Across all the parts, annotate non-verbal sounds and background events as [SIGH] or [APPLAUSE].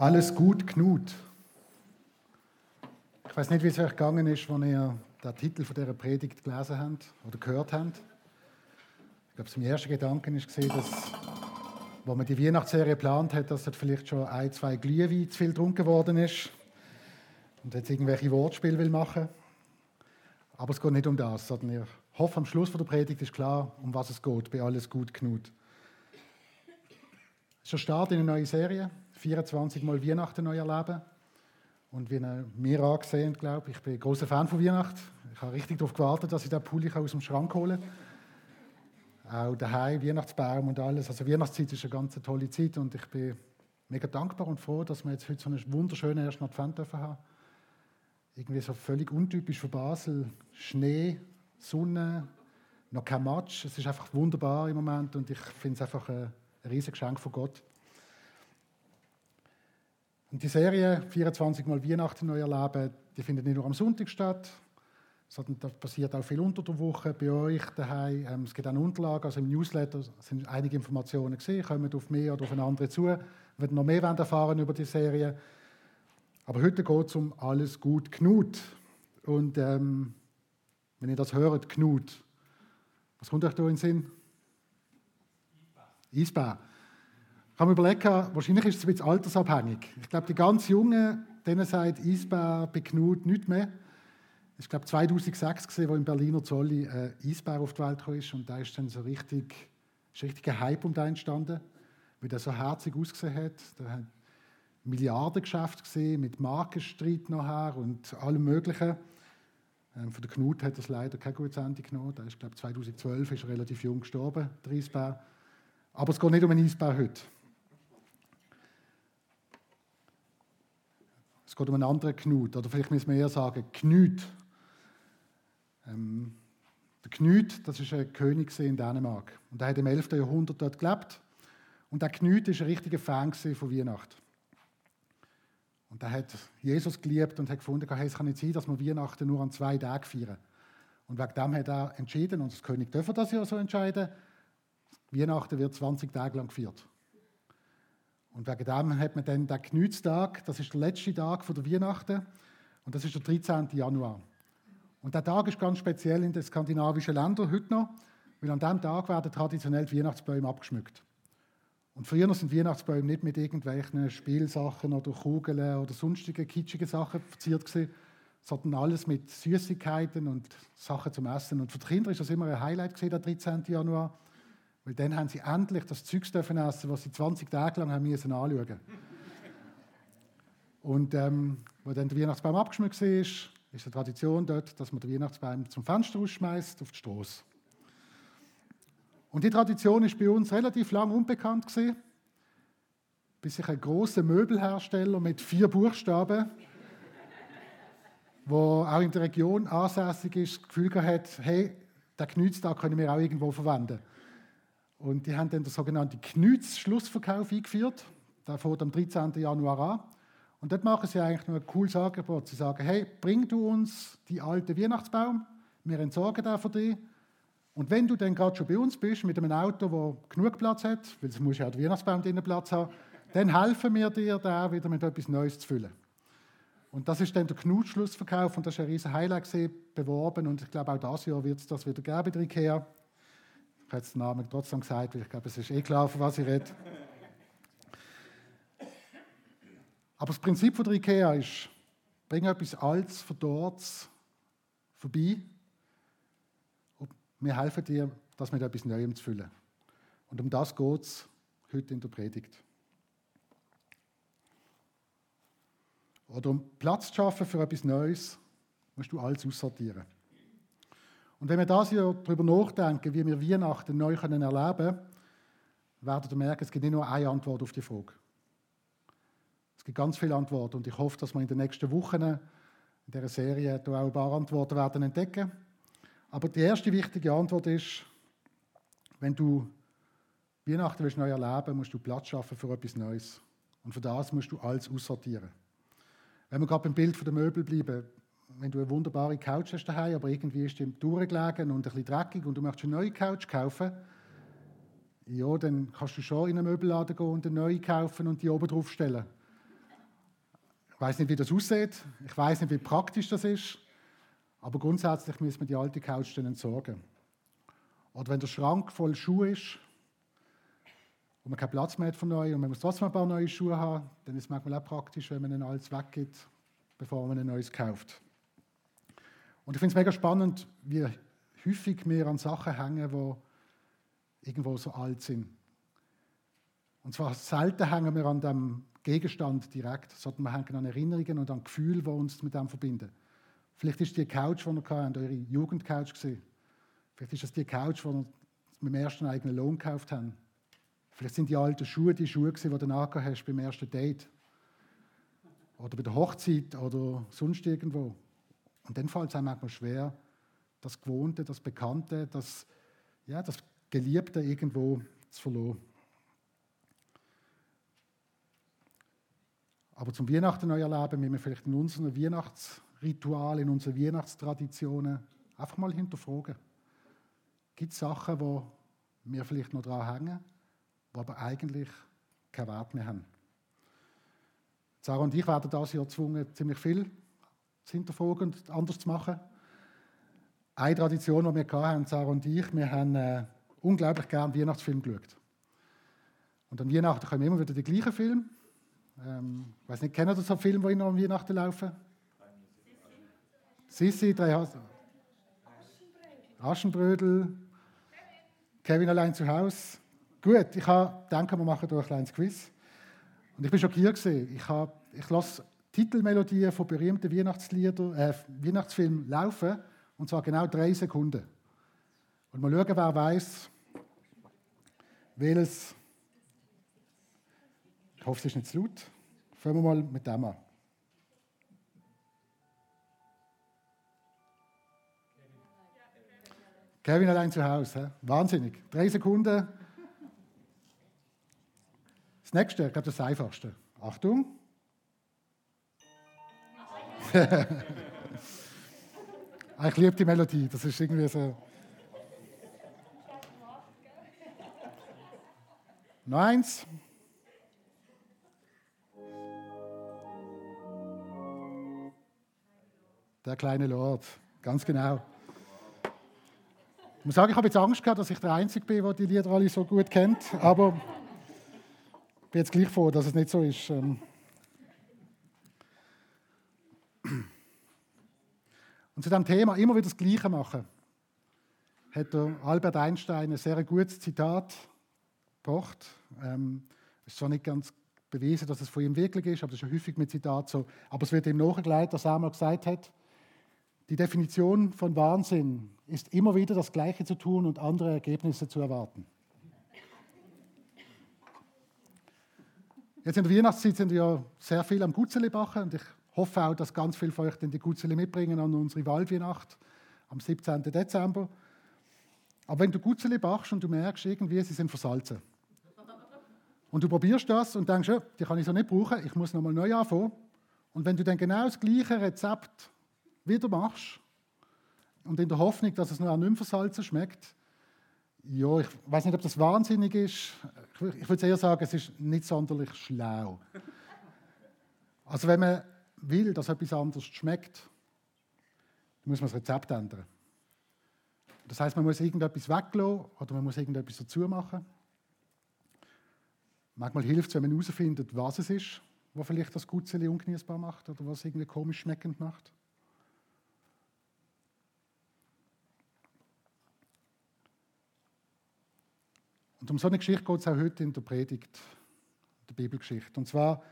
Alles gut, Knut. Ich weiß nicht, wie es euch gegangen ist, wenn ihr den Titel von dieser Predigt gelesen habt oder gehört habt. Ich glaube, mein erster Gedanke gesehen, dass, wo man die Weihnachtsserie geplant hat, dass dort vielleicht schon ein, zwei Glühwein zu viel getrunken worden ist und jetzt irgendwelche Wortspiele will machen. Aber es geht nicht um das, sondern ich hoffe, am Schluss der Predigt ist klar, um was es geht, bei alles gut, Knut. Es ist der Start in eine neue Serie, 24 Mal Weihnachten neu erleben. Und wie ihr mir angesehen glaube ich, ich bin ein großer Fan von Weihnachten. Ich habe richtig darauf gewartet, dass ich den Pulli aus dem Schrank hole. Auch daheim, Weihnachtsbaum und alles. Also Weihnachtszeit ist eine ganz tolle Zeit und ich bin mega dankbar und froh, dass wir jetzt heute so einen wunderschönen ersten Advent dürfen haben. Irgendwie so völlig untypisch für Basel. Schnee, Sonne, noch kein Matsch. Es ist einfach wunderbar im Moment und ich finde es einfach ein riesiges Geschenk von Gott. Und die Serie 24 Mal Weihnachten neu erleben, die findet nicht nur am Sonntag statt, da passiert auch viel unter der Woche bei euch daheim. Ähm, es gibt auch Unterlagen, also im Newsletter sind einige Informationen gesehen, kommen auf mehr oder auf eine andere zu, werden noch mehr erfahren über die Serie. Aber heute geht es um alles gut Knut. Und ähm, wenn ihr das hört, Knut, was kommt euch da in den Sinn? Eisbär. Eisbär habe mir überlegt, wahrscheinlich ist es ein bisschen altersabhängig. Ich glaube, die ganz Jungen, denen sagt Eisbär bei Knut nichts mehr. Ich glaube 2006 gesehen, wo im Berliner Zolli ein Eisbär auf die Welt kam und da ist dann so richtig, ist richtig ein Hype um den entstanden, weil der so herzig ausgesehen hat. Da hat Milliardengeschäft gesehen mit Markenstreit nachher und allem Möglichen. Ähm, von der Knut hat das leider kein gutes Ende genommen. Da ist, glaube 2012 ist relativ jung gestorben, der Eisbär. Aber es geht nicht um einen Eisbär heute. Es geht um einen anderen Knut, oder vielleicht müssen wir eher sagen Knut. Ähm, der Knut, das ist ein König in Dänemark. Und er hat im 11. Jahrhundert dort gelebt. Und der Knut ist ein richtiger Fan von Weihnachten. Und er hat Jesus geliebt und hat gefunden, hey, es kann nicht sein, dass wir Weihnachten nur an zwei Tagen feiern. Und wegen dem hat er entschieden, und das König dürfen das ja so entscheiden, Weihnachten wird 20 Tage lang gefeiert. Und wegen dem hat man dann den Knutstag, das ist der letzte Tag der Weihnachten, und das ist der 13. Januar. Und der Tag ist ganz speziell in den skandinavischen Ländern heute noch, weil an diesem Tag werden traditionell die Weihnachtsbäume abgeschmückt. Und früher sind Weihnachtsbäume nicht mit irgendwelchen Spielsachen oder Kugeln oder sonstigen kitschigen Sachen verziert gewesen, sondern alles mit Süßigkeiten und Sachen zum Essen. Und für die Kinder ist das immer ein Highlight gewesen, der 13. Januar. Weil dann haben sie endlich das Zeug dürfen essen, was sie 20 Tage lang haben müssen anschauen. [LAUGHS] Und ähm, wo dann der Weihnachtsbaum abgeschmückt war, ist die Tradition dort, dass man den Weihnachtsbaum zum Fenster rausschmeißt auf die Straße. Und die Tradition ist bei uns relativ lang unbekannt gewesen, bis sich ein großer Möbelhersteller mit vier Buchstaben, wo auch in der Region ansässig ist, das Gefühl hat, hey, den Knütztag können wir auch irgendwo verwenden. Und die haben dann den sogenannten Knütz-Schlussverkauf eingeführt. Der fängt am 13. Januar an. Und dort machen sie eigentlich nur ein cooles Angebot. Sie sagen, hey, bring du uns die alte Weihnachtsbaum, wir entsorgen den für dich. Und wenn du dann gerade schon bei uns bist, mit einem Auto, das genug Platz hat, weil es muss ja auch der Weihnachtsbaum drinnen Platz haben, dann helfen wir dir, da wieder mit etwas Neues zu füllen. Und das ist dann der Knutschlussverkauf und das ist ein riesen Highlight gesehen, beworben und ich glaube auch dieses Jahr wird es das wieder geben bei der IKEA. Ich habe jetzt den Namen trotzdem gesagt, weil ich glaube, es ist eh klar, von was ich rede. Aber das Prinzip von der IKEA ist, bring etwas Altes, Verdorrtes vorbei und wir helfen dir, das mit etwas Neuem zu füllen. Und um das geht es heute in der Predigt. Oder um Platz zu schaffen für etwas Neues, musst du alles aussortieren. Und wenn wir das hier darüber nachdenken, wie wir Weihnachten neu können erleben können, werdet ihr merken, es gibt nicht nur eine Antwort auf die Frage. Es gibt ganz viele Antworten und ich hoffe, dass wir in den nächsten Wochen in dieser Serie auch ein paar Antworten werden entdecken. Aber die erste wichtige Antwort ist, wenn du Weihnachten willst neu erleben musst du Platz schaffen für etwas Neues. Und für das musst du alles aussortieren. Wenn wir gerade beim Bild der Möbel bleiben, wenn du eine wunderbare Couch hast daheim, aber irgendwie ist die durchgelegen und ein bisschen dreckig und du möchtest eine neue Couch kaufen, ja, dann kannst du schon in einen Möbelladen gehen und eine neue kaufen und die oben drauf stellen. Ich weiß nicht, wie das aussieht. Ich weiß nicht, wie praktisch das ist. Aber grundsätzlich müssen wir die alte Couch dann entsorgen. Oder wenn der Schrank voll Schuhe ist und man keinen Platz mehr hat für neue und man muss trotzdem ein paar neue Schuhe haben, dann ist es manchmal auch praktisch, wenn man dann alles weggibt, bevor man ein neues kauft. Und ich finde es mega spannend, wie häufig wir an Sachen hängen, die irgendwo so alt sind. Und zwar selten hängen wir an dem Gegenstand direkt, sondern wir hängen an Erinnerungen und an Gefühle, die uns mit dem verbinden. Vielleicht ist die Couch, die ihr habt, eure Jugendcouch. Vielleicht ist das die Couch, die wir mit dem ersten eigenen Lohn gekauft haben. Vielleicht sind die alten Schuhe die Schuhe, die du nachher hast beim ersten Date. Oder bei der Hochzeit oder sonst irgendwo. Und dann fällt es einem manchmal schwer, das Gewohnte, das Bekannte, das, ja, das Geliebte irgendwo zu verlieren. Aber zum Weihnachten neu erleben, müssen wir vielleicht in unseren Weihnachtsritualen, in unseren Weihnachtstraditionen einfach mal hinterfragen. Gibt es Sachen, wo wir vielleicht noch dran hängen, die aber eigentlich keinen Wert mehr haben? Sarah und ich werden das Jahr gezwungen, ziemlich viel zu hinterfragen und anders zu machen. Eine Tradition, die wir hatten, Sarah und ich, wir haben äh, unglaublich gerne Weihnachtsfilm geschaut. Und an Weihnachten kommen immer wieder die gleichen Filme. Ähm, ich weiß nicht, kennen Sie so Filme, die noch an Weihnachten laufen? Sissi, drei Hasen. Aschenbrödel. Kevin allein zu Hause. Gut, ich denke, wir machen durch ein kleines Quiz. Und ich bin schockiert gewesen. Ich, ich lasse Titelmelodien von berühmten Weihnachtslieder, äh, Weihnachtsfilmen laufen, und zwar genau drei Sekunden. Und mal schauen, wer weiß, welches. Ich hoffe, es ist nicht zu laut. Fangen wir mal mit dem an. Kevin allein zu Hause. Wahnsinnig. Drei Sekunden. Das nächste, ich glaube, das einfachste. Achtung. Ich liebe die Melodie. Das ist irgendwie so. Noch eins. Der kleine Lord, ganz genau. Ich muss sagen, ich habe jetzt Angst gehabt, dass ich der Einzige bin, der die Lieder alle so gut kennt, aber ich bin jetzt gleich froh, dass es nicht so ist. Und zu dem Thema immer wieder das Gleiche machen, hat der Albert Einstein ein sehr gutes Zitat gebracht. Ähm, ist zwar nicht ganz bewiesen, dass es von ihm wirklich ist, aber es ist ja häufig mit Zitat so. Aber es wird ihm nachgelegt, dass er einmal gesagt hat, die Definition von Wahnsinn ist immer wieder das Gleiche zu tun und andere Ergebnisse zu erwarten. Jetzt in der Weihnachtszeit sind wir ja sehr viel am Gutzeli bachen und ich hoffe auch, dass ganz viele von euch die Gutzeli mitbringen an unsere Waldweihnacht am 17. Dezember. Aber wenn du Gutzeli bachst und du merkst irgendwie, sie sind versalzen und du probierst das und denkst, ja, die kann ich so nicht brauchen, ich muss nochmal neu anfangen. Und wenn du dann genau das gleiche Rezept wieder machst und in der Hoffnung, dass es noch nicht mehr versalzen schmeckt, ja, ich weiß nicht, ob das wahnsinnig ist. Ich würde eher sagen, es ist nicht sonderlich schlau. Also wenn man will, dass etwas anders schmeckt, dann muss man das Rezept ändern. Das heißt, man muss irgendetwas weglassen oder man muss irgendetwas dazu machen. Manchmal hilft es, wenn man herausfindet, was es ist, was vielleicht das Gutzeli ungenießbar macht oder was irgendwie komisch schmeckend macht. Und um so eine Geschichte geht es auch heute in der Predigt, der Bibelgeschichte. Und zwar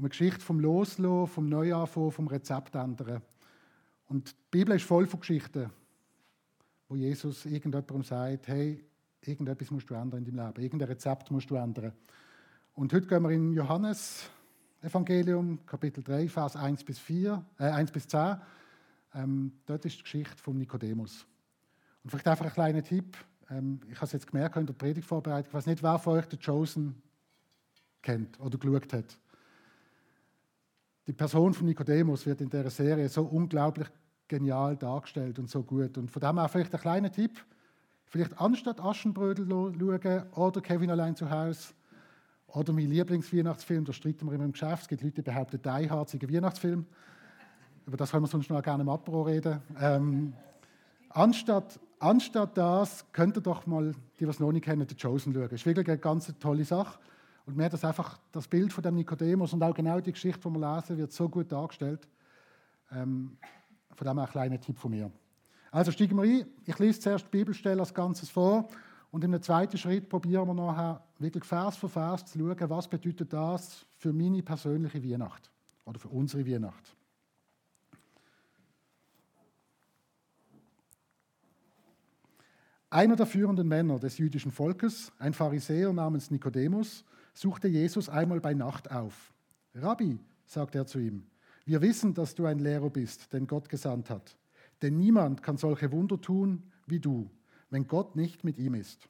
um eine Geschichte vom Loslassen, vom Neuanfangen, vom Rezept ändern. Und die Bibel ist voll von Geschichten, wo Jesus irgendjemandem sagt, hey, irgendetwas musst du ändern in deinem Leben, irgendein Rezept musst du ändern. Und heute gehen wir in Johannes Evangelium, Kapitel 3, Vers 1 bis, 4, äh, 1 bis 10. Ähm, dort ist die Geschichte von Nikodemus. Und vielleicht einfach ein kleiner Tipp. Ähm, ich habe es jetzt gemerkt in der Predigtvorbereitung, ich weiß nicht, wer von euch den Chosen kennt oder geschaut hat. Die Person von Nikodemus wird in der Serie so unglaublich genial dargestellt und so gut. Und von dem her vielleicht ein kleiner Tipp. Vielleicht anstatt Aschenbrödel schauen oder Kevin allein zu Hause Oder mein Lieblingsweihnachtsfilm, da streiten wir immer im Geschäft. Es gibt Leute, die behaupten, Die Hard Weihnachtsfilm. Über das können wir sonst noch gerne im Apro reden. Ähm, anstatt, anstatt das, könnt ihr doch mal, die, die es noch nicht kennen, The Chosen schauen. Das ist wirklich eine ganz tolle Sache. Und mir hat das einfach, das Bild von dem Nikodemus und auch genau die Geschichte, die wir lesen, wird so gut dargestellt. Ähm, von dem ein kleiner Tipp von mir. Also steigen wir ein. Ich lese zuerst die Bibelstelle als Ganzes vor und in einem zweiten Schritt probieren wir nachher wirklich Vers für Vers zu schauen, was bedeutet das für meine persönliche Weihnacht oder für unsere Weihnacht. Einer der führenden Männer des jüdischen Volkes, ein Pharisäer namens Nikodemus, suchte Jesus einmal bei Nacht auf. Rabbi, sagte er zu ihm, wir wissen, dass du ein Lehrer bist, den Gott gesandt hat. Denn niemand kann solche Wunder tun wie du, wenn Gott nicht mit ihm ist.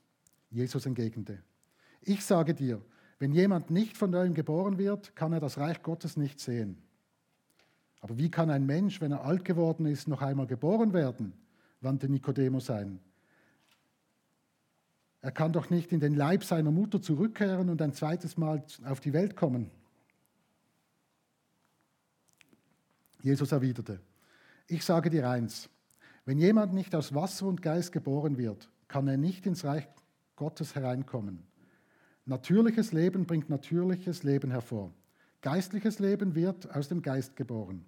Jesus entgegnete, ich sage dir, wenn jemand nicht von neuem geboren wird, kann er das Reich Gottes nicht sehen. Aber wie kann ein Mensch, wenn er alt geworden ist, noch einmal geboren werden? wandte Nikodemus ein. Er kann doch nicht in den Leib seiner Mutter zurückkehren und ein zweites Mal auf die Welt kommen. Jesus erwiderte, ich sage dir eins, wenn jemand nicht aus Wasser und Geist geboren wird, kann er nicht ins Reich Gottes hereinkommen. Natürliches Leben bringt natürliches Leben hervor. Geistliches Leben wird aus dem Geist geboren.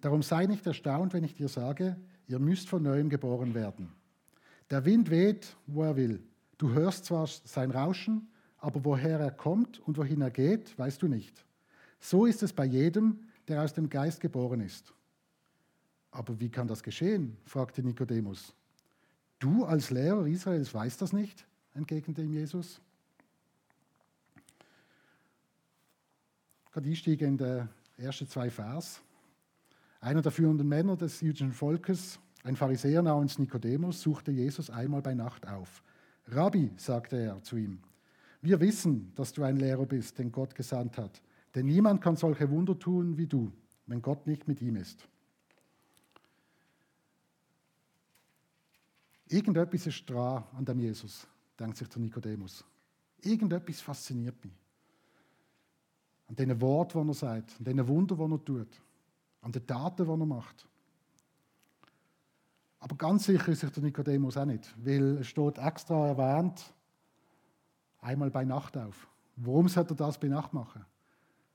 Darum sei nicht erstaunt, wenn ich dir sage, ihr müsst von neuem geboren werden. Der Wind weht, wo er will. Du hörst zwar sein Rauschen, aber woher er kommt und wohin er geht, weißt du nicht. So ist es bei jedem, der aus dem Geist geboren ist. Aber wie kann das geschehen? fragte Nikodemus. Du als Lehrer Israels weißt das nicht? entgegnete ihm Jesus. Gerade einsteigen in die ersten zwei Vers. Einer der führenden Männer des jüdischen Volkes, ein Pharisäer namens Nikodemus, suchte Jesus einmal bei Nacht auf. Rabbi, sagte er zu ihm, wir wissen, dass du ein Lehrer bist, den Gott gesandt hat. Denn niemand kann solche Wunder tun wie du, wenn Gott nicht mit ihm ist. Irgendetwas ist dran an dem Jesus, denkt sich der Nikodemus. Irgendetwas fasziniert mich. An den Worten, die er sagt, an den Wunder, die er tut, an den Taten, die er macht. Aber ganz sicher ist sich der Nikodemus auch nicht, weil es steht extra erwähnt, einmal bei Nacht auf. Warum sollte er das bei Nacht machen?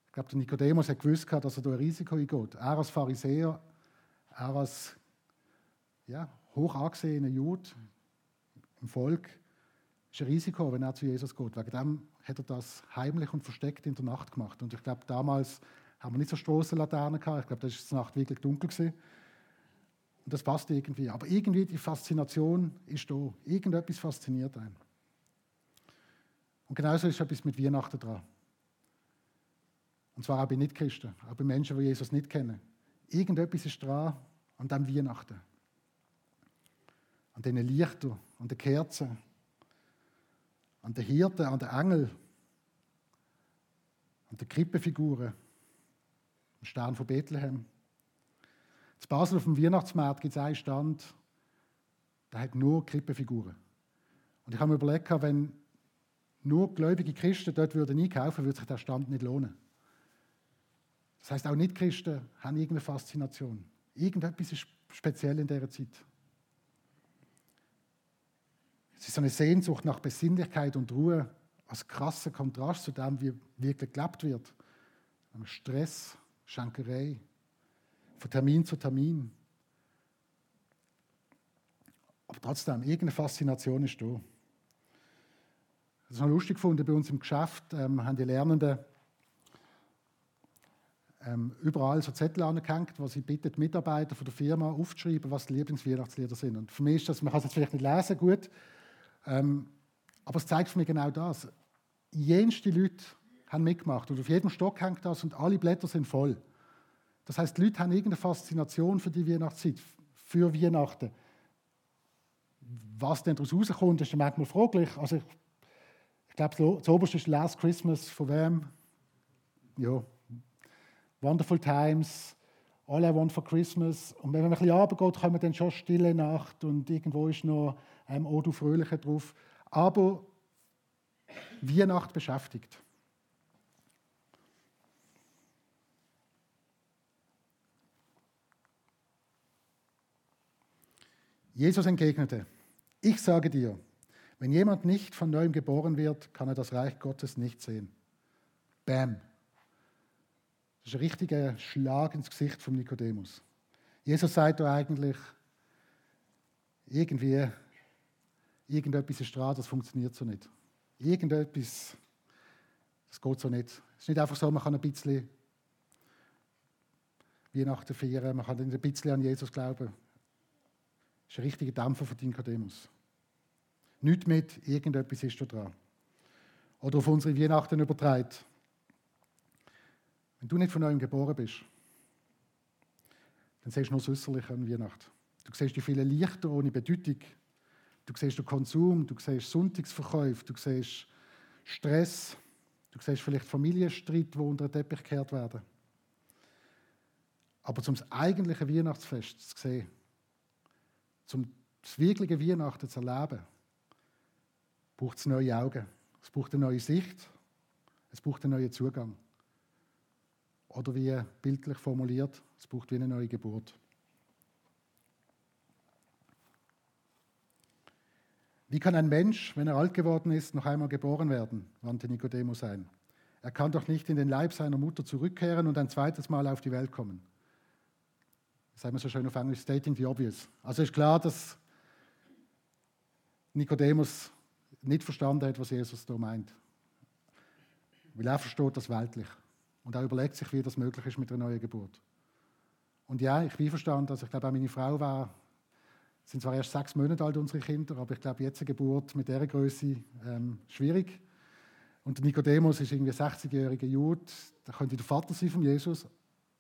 Ich glaube, der Nikodemus hat gewusst, dass er da ein Risiko eingeht. Er als Pharisäer, er als ja, hoch angesehener Jude im Volk, ist ein Risiko, wenn er zu Jesus geht. Wegen dem hat er das heimlich und versteckt in der Nacht gemacht. Und ich glaube, damals haben wir nicht so Strassenlaternen gehabt. Ich glaube, das ist die Nacht wirklich dunkel gewesen. Und das passt irgendwie. Aber irgendwie die Faszination ist da. Irgendetwas fasziniert einen. Und genauso ist etwas mit Weihnachten dran. Und zwar auch bei Nichtchristen, auch bei Menschen, die Jesus nicht kennen. Irgendetwas ist dran an diesem Weihnachten. An diesen Lichtern, an den Kerzen, an den Hirten, an den Engeln, an den Krippenfiguren, am Stern von Bethlehem. In Basel auf dem Weihnachtsmarkt gibt es einen Stand, der hat nur Krippenfiguren. Und ich habe mir überlegt, wenn nur gläubige Christen dort würden einkaufen, würde sich der Stand nicht lohnen. Das heißt, auch Nicht-Christen haben irgendeine Faszination. Irgendetwas ist speziell in dieser Zeit. Es ist eine Sehnsucht nach Besinnlichkeit und Ruhe als krasser Kontrast zu dem, wie wirklich gelebt wird. Stress, Schankerei, von Termin zu Termin. Aber trotzdem, irgendeine Faszination ist da. Das ist noch lustig gefunden, bei uns im Geschäft ähm, haben die Lernenden ähm, überall so Zettel angehängt, wo sie bittet, Mitarbeiter von der Firma aufzuschreiben, was die Lieblingsweihnachtslieder sind. Und für mich ist das, man kann es jetzt vielleicht nicht lesen, gut, ähm, aber es zeigt für mich genau das. Jenste Leute haben mitgemacht und auf jedem Stock hängt das und alle Blätter sind voll. Das heißt, die Leute haben irgendeine Faszination für die Weihnachtszeit, für Weihnachten. Was denn daraus rauskommt, ist manchmal fraglich. Also ich, ich glaube, das oberste ist Last Christmas, von wem? Ja, Wonderful Times, All I Want for Christmas. Und wenn man ein bisschen runtergeht, kommen dann schon Stille Nacht und irgendwo ist noch ein ähm, O du Fröhliche drauf. Aber Weihnacht beschäftigt. Jesus entgegnete, ich sage dir, wenn jemand nicht von neuem geboren wird, kann er das Reich Gottes nicht sehen. Bam. Das ist ein richtiger Schlag ins Gesicht von Nikodemus. Jesus sagt da eigentlich, irgendwie, irgendetwas ist dran, das funktioniert so nicht. Irgendetwas, das geht so nicht. Es ist nicht einfach so, man kann ein bisschen Weihnachten feiern, man kann ein bisschen an Jesus glauben. Das ist ein richtiger Dämpfer von Nikodemus. Nicht mit, irgendetwas ist da dran. Oder auf unsere Weihnachten übertreibt. Wenn du nicht von neuem geboren bist, dann siehst du nur süßerlich an Weihnachten. Du siehst die vielen Lichter ohne Bedeutung. Du siehst den Konsum, du siehst Sonntagsverkäufe, du siehst Stress, du siehst vielleicht Familienstreit, wo unter den Teppich gekehrt werden. Aber zum eigentlichen Weihnachtsfest zu sehen, zum das wirkliche Weihnachten zu erleben, braucht es neue Augen, es braucht eine neue Sicht, es braucht einen neuen Zugang. Oder wie bildlich formuliert, es braucht wie eine neue Geburt. Wie kann ein Mensch, wenn er alt geworden ist, noch einmal geboren werden? wandte Nikodemus ein. Er kann doch nicht in den Leib seiner Mutter zurückkehren und ein zweites Mal auf die Welt kommen. Sagen wir so schön auf Englisch, stating the obvious. Also ist klar, dass Nikodemus nicht verstanden hat, was Jesus da meint. Weil er versteht das weltlich. Und er überlegt sich, wie das möglich ist mit einer neuen Geburt. Und ja, ich bin verstanden, also ich glaube auch meine Frau war, sind zwar erst sechs Monate alt, unsere Kinder, aber ich glaube, jetzt eine Geburt mit dieser Größe ähm, schwierig. Und Nikodemus ist irgendwie 60-jähriger Jude, der könnte der Vater sein von Jesus.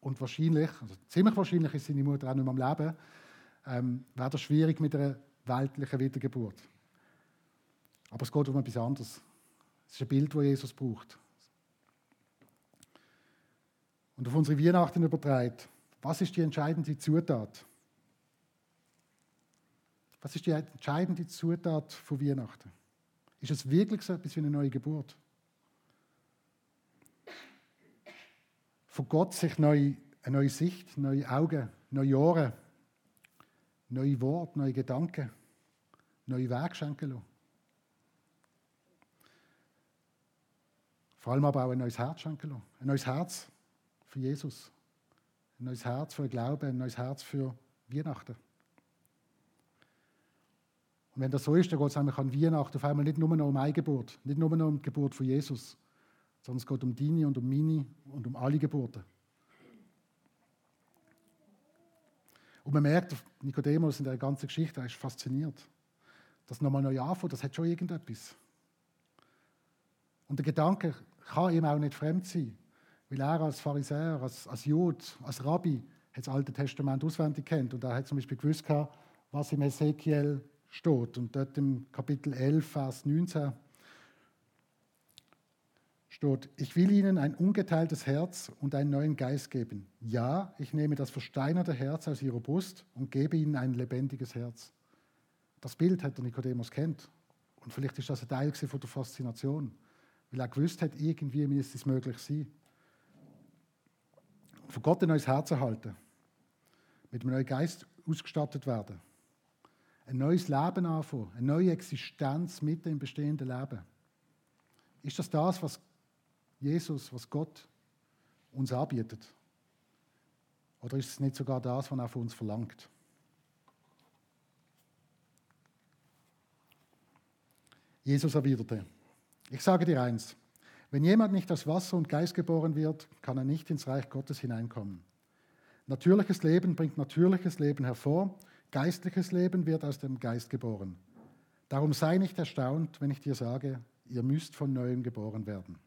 Und wahrscheinlich, also ziemlich wahrscheinlich ist seine Mutter auch nicht mehr am Leben, ähm, wäre das schwierig mit einer weltlichen Wiedergeburt. Aber es geht um etwas anderes. Es ist ein Bild, das Jesus braucht. Und auf unsere Weihnachten übertreibt. Was ist die entscheidende Zutat? Was ist die entscheidende Zutat von Weihnachten? Ist es wirklich so etwas wie eine neue Geburt? Von Gott sich neu, eine neue Sicht, neue Augen, neue Ohren, neue Worte, neue Gedanken, neue Wege schenken lassen. Vor allem aber auch ein neues Herz schenken lassen. Ein neues Herz für Jesus. Ein neues Herz für Glauben, ein neues Herz für Weihnachten. Und wenn das so ist, dann geht es eigentlich an Weihnachten auf einmal nicht nur noch um eine Geburt, nicht nur noch um die Geburt von Jesus, sondern es geht um deine und um meine und um alle Geburten. Und man merkt, Nikodemus in der ganzen Geschichte, er ist fasziniert. Das nochmal neu anfangen, das hat schon irgendetwas. Und der Gedanke kann ihm auch nicht fremd sein, weil er als Pharisäer, als, als Jude, als Rabbi hat das Alte Testament auswendig kennt und er hat zum Beispiel gewusst, was im Ezekiel steht. Und dort im Kapitel 11, Vers 19 steht, ich will ihnen ein ungeteiltes Herz und einen neuen Geist geben. Ja, ich nehme das versteinerte Herz aus ihrer Brust und gebe ihnen ein lebendiges Herz. Das Bild hat der Nikodemus kennt. Und vielleicht ist das ein Teil von der Faszination weil er gewusst hat, irgendwie müsste es möglich sein. Von Gott ein neues Herz erhalten, mit einem neuen Geist ausgestattet werden, ein neues Leben anfangen, eine neue Existenz mitten im bestehenden Leben. Ist das das, was Jesus, was Gott uns anbietet? Oder ist es nicht sogar das, was er von uns verlangt? Jesus erwiderte, ich sage dir eins, wenn jemand nicht aus Wasser und Geist geboren wird, kann er nicht ins Reich Gottes hineinkommen. Natürliches Leben bringt natürliches Leben hervor, geistliches Leben wird aus dem Geist geboren. Darum sei nicht erstaunt, wenn ich dir sage, ihr müsst von neuem geboren werden.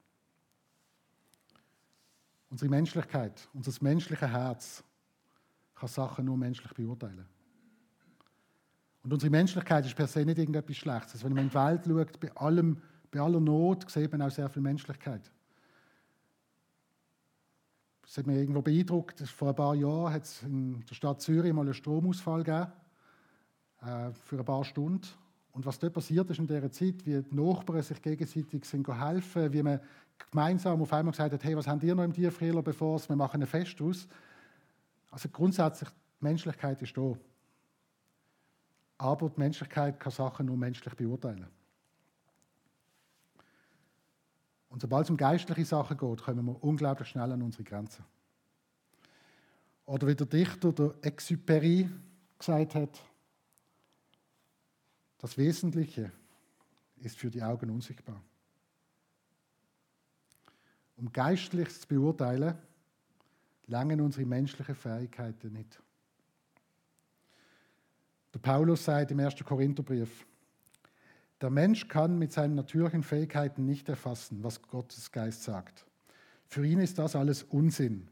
Unsere Menschlichkeit, unser menschliches Herz kann Sachen nur menschlich beurteilen. Und unsere Menschlichkeit ist per se nicht irgendetwas Schlechtes. Wenn man in die Welt schaut, bei allem, bei aller Not sieht man auch sehr viel Menschlichkeit. Das hat mich irgendwo beeindruckt. Vor ein paar Jahren hat es in der Stadt Zürich mal einen Stromausfall gegeben, äh, für ein paar Stunden. Und was dort passiert ist in dieser Zeit, wie die Nachbarn sich gegenseitig sind helfen, wie man gemeinsam auf einmal gesagt hat, hey, was habt ihr noch im Tiefkühler, bevor wir machen ein Fest aus. Also grundsätzlich, die Menschlichkeit ist da. aber die Menschlichkeit kann Sachen nur menschlich beurteilen. Und sobald es um geistliche Sachen geht, kommen wir unglaublich schnell an unsere Grenzen. Oder wie der Dichter der Exupéry gesagt hat, das Wesentliche ist für die Augen unsichtbar. Um Geistliches zu beurteilen, langen unsere menschlichen Fähigkeiten nicht. Der Paulus sagt im 1. Korintherbrief, der Mensch kann mit seinen natürlichen Fähigkeiten nicht erfassen, was Gottes Geist sagt. Für ihn ist das alles Unsinn,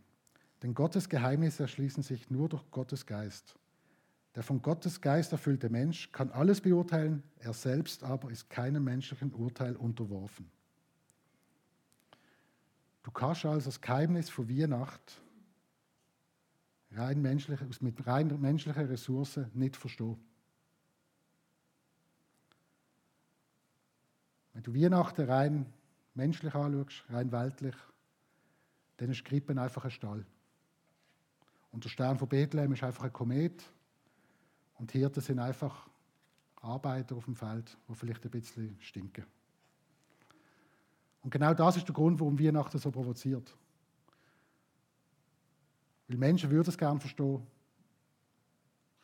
denn Gottes Geheimnisse erschließen sich nur durch Gottes Geist. Der von Gottes Geist erfüllte Mensch kann alles beurteilen, er selbst aber ist keinem menschlichen Urteil unterworfen. Du kannst also das Geheimnis von Weihnacht rein menschliche, mit rein menschlicher Ressource nicht verstehen. Wenn du Weihnachten rein menschlich anschaust, rein weltlich, dann ist Krippen einfach ein Stall. Und der Stern von Bethlehem ist einfach ein Komet. Und Hirten sind einfach Arbeiter auf dem Feld, die vielleicht ein bisschen stinken. Und genau das ist der Grund, warum Weihnachten so provoziert. Weil Menschen würden es gerne verstehen,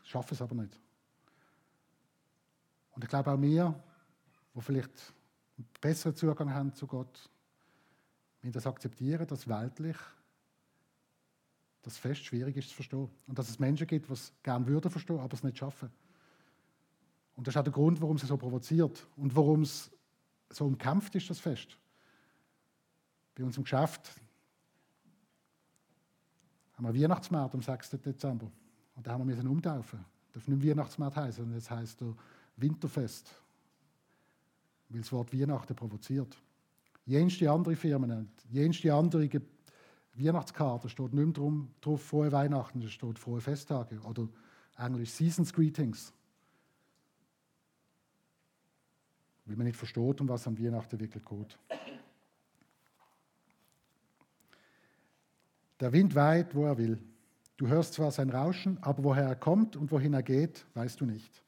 schaffen es aber nicht. Und ich glaube auch wir, die vielleicht einen besseren Zugang haben zu Gott, müssen das akzeptieren, dass weltlich das Fest schwierig ist zu verstehen. Und dass es Menschen gibt, die es gerne würden verstehen, aber es nicht schaffen. Und das ist auch der Grund, warum es so provoziert und warum es so umkämpft ist, das Fest. Bei uns im Geschäft haben wir Weihnachtsmarkt am 6. Dezember. Und da haben wir müssen umtaufen. Das darf nicht Weihnachtsmarkt heißen, sondern das heißt der Winterfest. Weil das Wort Weihnachten provoziert. Jenste andere Firmen, jenste andere Weihnachtskarte steht nicht mehr drauf frohe Weihnachten, da steht frohe Festtage oder Englisch Seasons Greetings. Weil man nicht versteht, um was an Weihnachten wirklich geht. Der Wind weht, wo er will. Du hörst zwar sein Rauschen, aber woher er kommt und wohin er geht, weißt du nicht.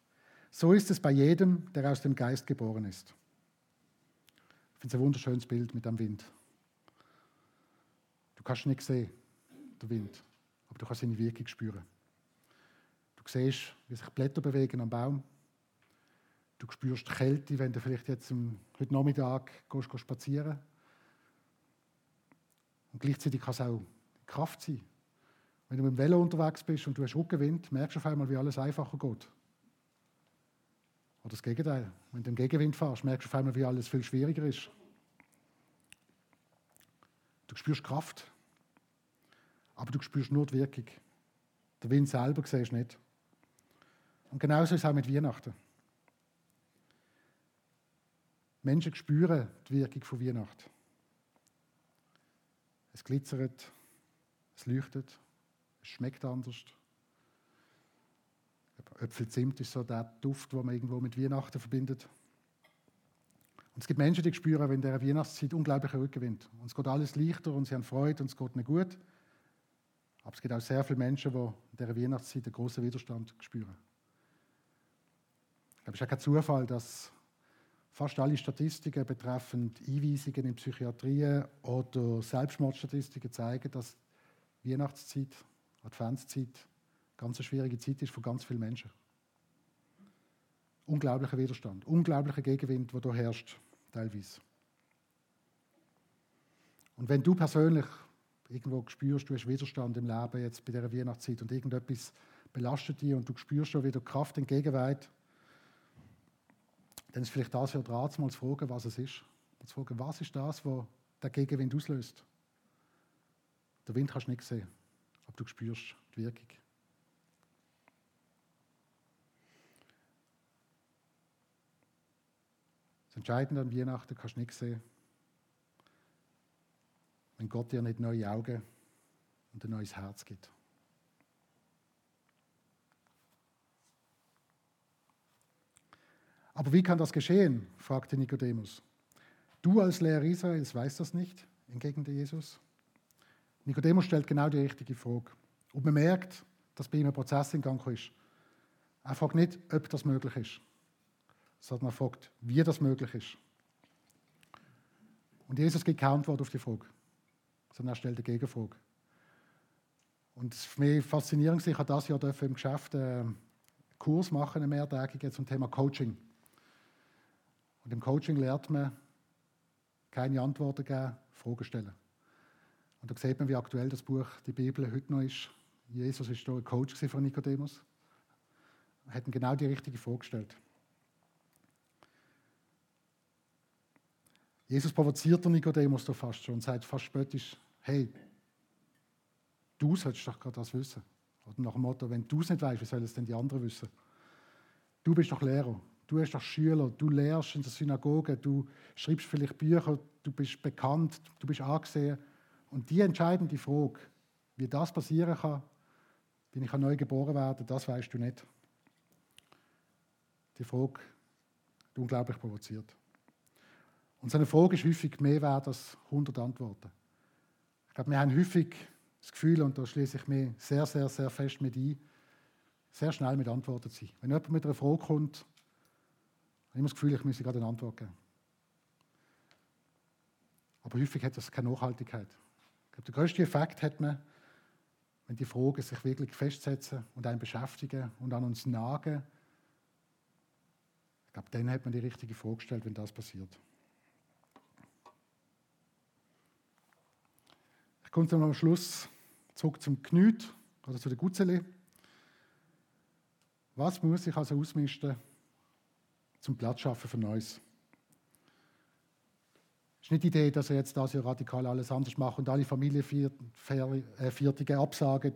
So ist es bei jedem, der aus dem Geist geboren ist. Ich finde es ein wunderschönes Bild mit dem Wind. Du kannst nicht sehen, der Wind, aber du kannst seine Wirkung spüren. Du siehst, wie sich Blätter bewegen am Baum. Du spürst die Kälte, wenn du vielleicht jetzt heute Nachmittag gehst, gehst spazieren Und gleichzeitig kann es auch Kraft sein. Wenn du mit dem Velo unterwegs bist und du hast Rückenwind, merkst du auf einmal, wie alles einfacher geht. Oder das Gegenteil. Wenn du im Gegenwind fährst, merkst du auf einmal, wie alles viel schwieriger ist. Du spürst Kraft, aber du spürst nur die Wirkung. Der Wind selber siehst du nicht. Und genauso ist es auch mit Weihnachten. Menschen spüren die Wirkung von Weihnachten. Es glitzert, es leuchtet, es schmeckt anders. Äpfelzimt ist so der Duft, den man irgendwo mit Weihnachten verbindet. Und es gibt Menschen, die spüren, wenn der Weihnachtszeit unglaublich Rückgewinnt. Und es geht alles leichter und sie haben Freude und es geht nicht gut. Aber es gibt auch sehr viele Menschen, die in dieser Weihnachtszeit einen großen Widerstand spüren. Ich glaube, es ist auch kein Zufall, dass fast alle Statistiken betreffend Einweisungen in Psychiatrien oder Selbstmordstatistiken zeigen, dass Weihnachtszeit, Adventszeit, ganz eine schwierige Zeit ist für ganz viele Menschen. Unglaublicher Widerstand, unglaublicher Gegenwind, der da herrscht, teilweise. Und wenn du persönlich irgendwo spürst, du hast Widerstand im Leben jetzt bei dieser Weihnachtszeit und irgendetwas belastet dich und du spürst schon wieder Kraft entgegenweit, dann ist vielleicht das für dran, mal zu fragen, was es ist. zu fragen, was ist das, was der Gegenwind auslöst. Der Wind kannst du nicht sehen, aber du spürst die Wirkung. Das Entscheidende an Weihnachten kannst du nicht sehen, wenn Gott dir nicht neue Augen und ein neues Herz gibt. Aber wie kann das geschehen? fragte Nikodemus. Du als Lehrer Israels weißt das nicht, entgegnete Jesus. Nikodemus stellt genau die richtige Frage. Und man merkt, dass bei ihm ein Prozess in Gang ist. Er fragt nicht, ob das möglich ist, sondern er fragt, wie das möglich ist. Und Jesus gibt keine Antwort auf die Frage, sondern er stellt eine Gegenfrage. Und für mich faszinierend, ich habe das Jahr im Geschäft einen Kurs machen, einen mehrtägigen zum Thema Coaching. Und im Coaching lernt man, keine Antworten geben, Fragen stellen. Und da sieht man, wie aktuell das Buch, die Bibel, heute noch ist. Jesus war da ein Coach von Nikodemus. Er hat ihm genau die richtige Frage Jesus provoziert den Nikodemus da fast schon und sagt fast spöttisch: Hey, du solltest doch gerade das wissen. Oder nach dem Motto: Wenn du es nicht weißt, wie sollen es denn die anderen wissen? Du bist doch Lehrer, du bist doch Schüler, du lehrst in der Synagoge, du schreibst vielleicht Bücher, du bist bekannt, du bist angesehen. Und die entscheidende Frage, wie das passieren kann, wenn ich neu geboren werde, das weißt du nicht. Die Frage, die unglaublich provoziert. Und so eine Frage ist häufig mehr wert als 100 Antworten. Ich glaube, wir haben häufig das Gefühl, und da schließe ich mich sehr, sehr, sehr fest mit ein, sehr schnell mit Antworten zu sein. Wenn jemand mit einer Frage kommt, habe ich immer das Gefühl, ich müsse gerade eine Antwort geben. Aber häufig hat das keine Nachhaltigkeit. Ich glaube, der größte Effekt hat man, wenn die Fragen sich wirklich festsetzen und einen beschäftigen und an uns nagen. Ich glaube, dann hat man die richtige Frage gestellt, wenn das passiert. Ich komme dann am Schluss zurück zum Knüt, also zu der Gutzeli. Was muss ich also ausmisten zum Platz schaffen für Neues? Es ist nicht die Idee, dass ihr jetzt das hier radikal alles anders macht und alle Familienviertige absagen.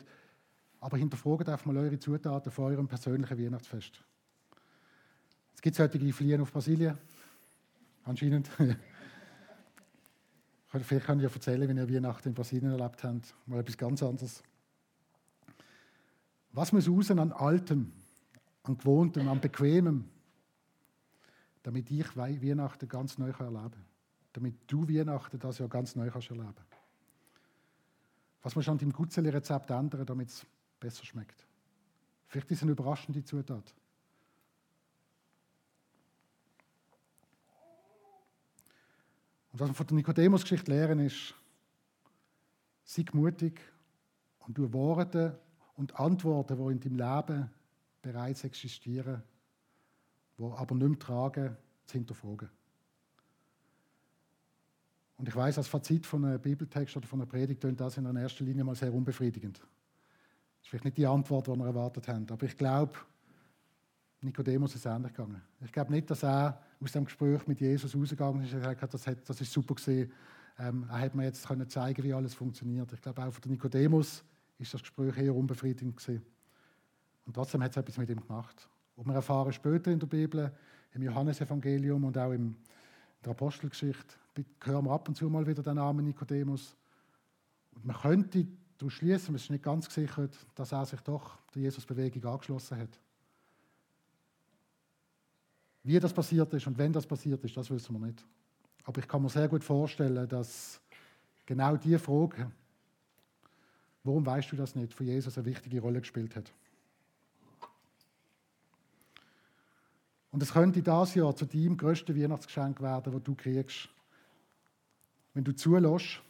Aber hinterfragt einfach mal eure Zutaten vor eurem persönlichen Weihnachtsfest. Es gibt solche, die fliehen auf Brasilien. Anscheinend. [LAUGHS] Vielleicht könnt ihr erzählen, wenn ihr Weihnachten in Brasilien erlebt habt. Mal etwas ganz anderes. Was muss raus an Altem, an Gewohntem, an Bequemem, damit ich Weihnachten ganz neu erleben kann? Damit du Weihnachten das ja ganz neu kannst erleben Was muss an deinem Gutzeli-Rezept ändern, damit es besser schmeckt? Vielleicht ist es eine überraschende Zutat. Und was wir von der Nikodemus-Geschichte lernen, ist, sei mutig und du Worte und Antworten, die in deinem Leben bereits existieren, die aber nicht mehr tragen, zu hinterfragen. Und ich weiß, als Fazit von einem Bibeltext oder von einer Predigt klingt das in erster Linie mal sehr unbefriedigend. Das ist vielleicht nicht die Antwort, die wir erwartet haben, aber ich glaube, Nikodemus ist ähnlich gegangen. Ich glaube nicht, dass er aus dem Gespräch mit Jesus rausgegangen ist und gesagt hat, das, ist super gesehen. Ähm, er hat mir jetzt können zeigen, wie alles funktioniert. Ich glaube, auch für Nikodemus ist das Gespräch eher unbefriedigend gewesen. Und trotzdem hat es etwas mit ihm gemacht. Und wir erfahren später in der Bibel, im Johannesevangelium und auch in der Apostelgeschichte, hören wir ab und zu mal wieder den Namen Nikodemus. Und man könnte daraus schließen, es ist nicht ganz gesichert, dass er sich doch der Jesus-Bewegung angeschlossen hat. Wie das passiert ist und wenn das passiert ist, das wissen wir nicht. Aber ich kann mir sehr gut vorstellen, dass genau diese Frage, warum weißt du das nicht, für Jesus eine wichtige Rolle gespielt hat. Und es könnte das Jahr zu deinem größten Weihnachtsgeschenk werden, das du kriegst. Wenn du zulässt,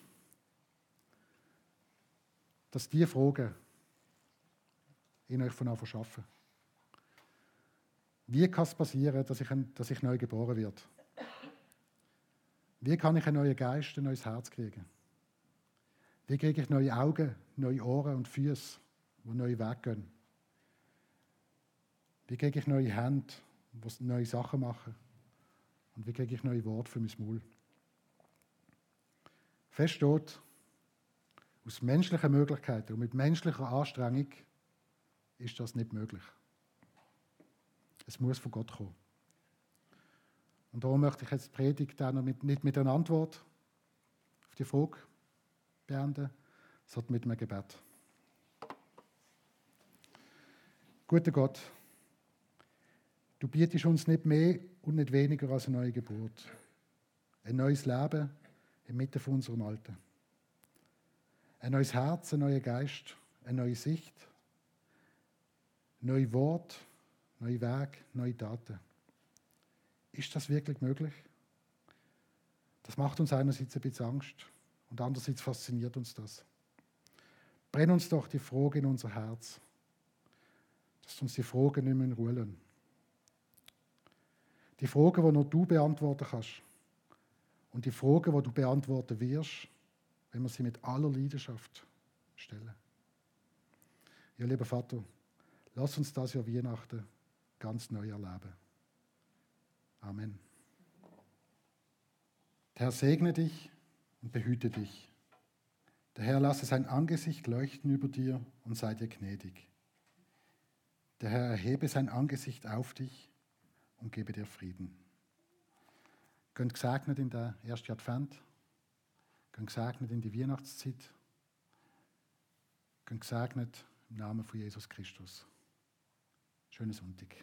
dass diese Fragen in euch von Anfang schaffen. Wie kann es passieren, dass ich, dass ich neu geboren werde? Wie kann ich einen neuen Geist, ein neues Herz kriegen? Wie kriege ich neue Augen, neue Ohren und Füße, die neue Wege gehen? Wie kriege ich neue Hände, die neue Sachen machen? Und wie kriege ich neue Worte für mein Maul? Fest steht, aus menschlichen Möglichkeiten und mit menschlicher Anstrengung ist das nicht möglich. Es muss von Gott kommen. Und darum möchte ich jetzt die Predigt auch mit, nicht mit einer Antwort auf die Frage beenden, sondern mit einem Gebet. Guter Gott, du bietest uns nicht mehr und nicht weniger als eine neue Geburt. Ein neues Leben inmitten von unserem Alten. Ein neues Herz, ein neuer Geist, eine neue Sicht, ein neues Wort, neue Wege, neue Daten. Ist das wirklich möglich? Das macht uns einerseits ein bisschen Angst und andererseits fasziniert uns das. Brenn uns doch die Frage in unser Herz, dass uns die Fragen nicht mehr in Ruhe lassen. Die Fragen, die nur du beantworten kannst. Und die Fragen, die du beantworten wirst, wenn wir sie mit aller Leidenschaft stellen. Ja, lieber Vater, lass uns das Jahr Weihnachten ganz neu erleben. Amen. Der Herr segne dich und behüte dich. Der Herr lasse sein Angesicht leuchten über dir und sei dir gnädig. Der Herr erhebe sein Angesicht auf dich und gebe dir Frieden. Könnt gesegnet in der ersten Advent, könnt gesegnet in die Weihnachtszeit, könnt gesegnet im Namen von Jesus Christus. Schönen Sonntag.